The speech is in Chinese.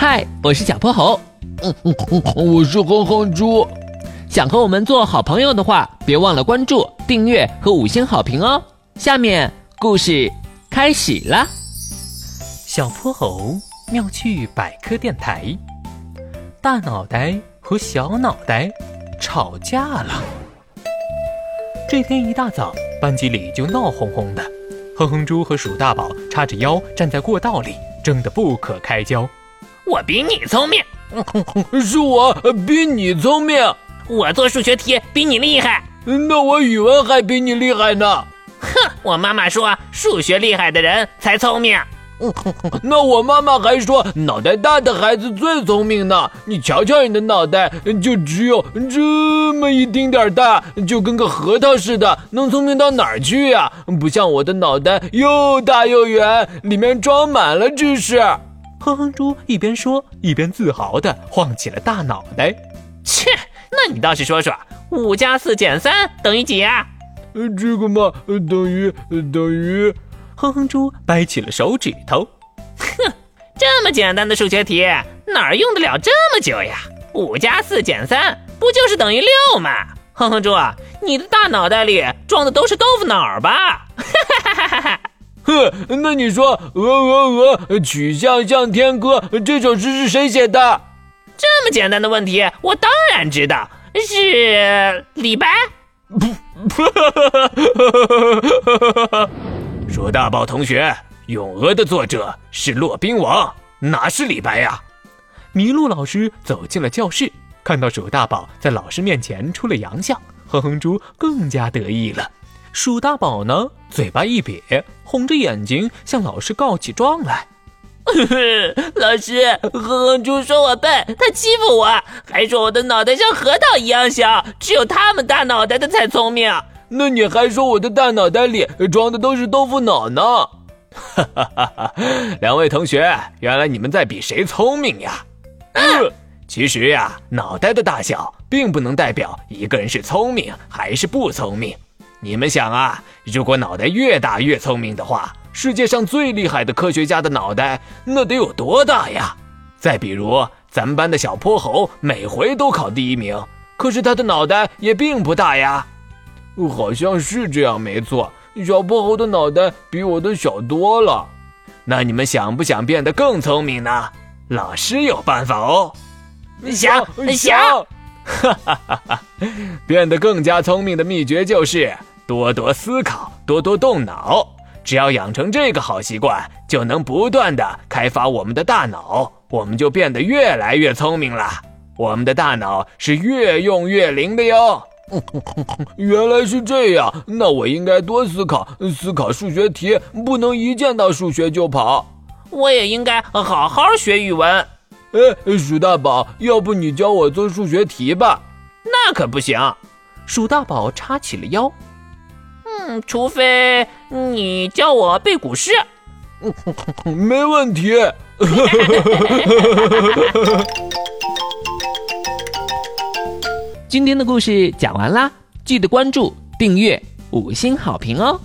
嗨，我是小泼猴。嗯嗯嗯，我是哼哼猪。想和我们做好朋友的话，别忘了关注、订阅和五星好评哦。下面故事开始啦。小泼猴妙趣百科电台，大脑袋和小脑袋吵架了。这天一大早，班级里就闹哄哄的，哼哼猪和鼠大宝叉着腰站在过道里，争得不可开交。我比你聪明，是我比你聪明。我做数学题比你厉害，那我语文还比你厉害呢。哼，我妈妈说数学厉害的人才聪明。那我妈妈还说脑袋大的孩子最聪明呢。你瞧瞧你的脑袋，就只有这么一丁点大，就跟个核桃似的，能聪明到哪儿去呀？不像我的脑袋又大又圆，里面装满了知识。哼哼猪一边说一边自豪地晃起了大脑袋。切，那你倒是说说，五加四减三等于几啊？呃，这个嘛，等于等于。哼哼猪掰起了手指头，哼，这么简单的数学题哪儿用得了这么久呀？五加四减三不就是等于六吗？哼哼猪，你的大脑袋里装的都是豆腐脑吧？哈哈哈哈！哼，那你说《鹅鹅鹅，曲项向天歌》这首诗是谁写的？这么简单的问题，我当然知道，是李白。鼠大宝同学，《咏鹅》的作者是骆宾王，哪是李白呀？麋鹿老师走进了教室，看到鼠大宝在老师面前出了洋相，哼哼猪更加得意了。鼠大宝呢，嘴巴一瘪，红着眼睛向老师告起状来。老师，哼哼猪说我笨，他欺负我，还说我的脑袋像核桃一样小，只有他们大脑袋的才聪明。那你还说我的大脑袋里装的都是豆腐脑呢？哈哈哈哈两位同学，原来你们在比谁聪明呀？嗯，其实呀，脑袋的大小并不能代表一个人是聪明还是不聪明。你们想啊，如果脑袋越大越聪明的话，世界上最厉害的科学家的脑袋那得有多大呀？再比如咱们班的小泼猴，每回都考第一名，可是他的脑袋也并不大呀。好像是这样，没错。小泼猴的脑袋比我的小多了。那你们想不想变得更聪明呢？老师有办法哦。想想，哈哈哈哈！变得更加聪明的秘诀就是多多思考，多多动脑。只要养成这个好习惯，就能不断的开发我们的大脑，我们就变得越来越聪明了。我们的大脑是越用越灵的哟。原来是这样，那我应该多思考，思考数学题，不能一见到数学就跑。我也应该好好学语文。哎，鼠大宝，要不你教我做数学题吧？那可不行。鼠大宝叉起了腰。嗯，除非你教我背古诗。没问题。今天的故事讲完啦，记得关注、订阅、五星好评哦！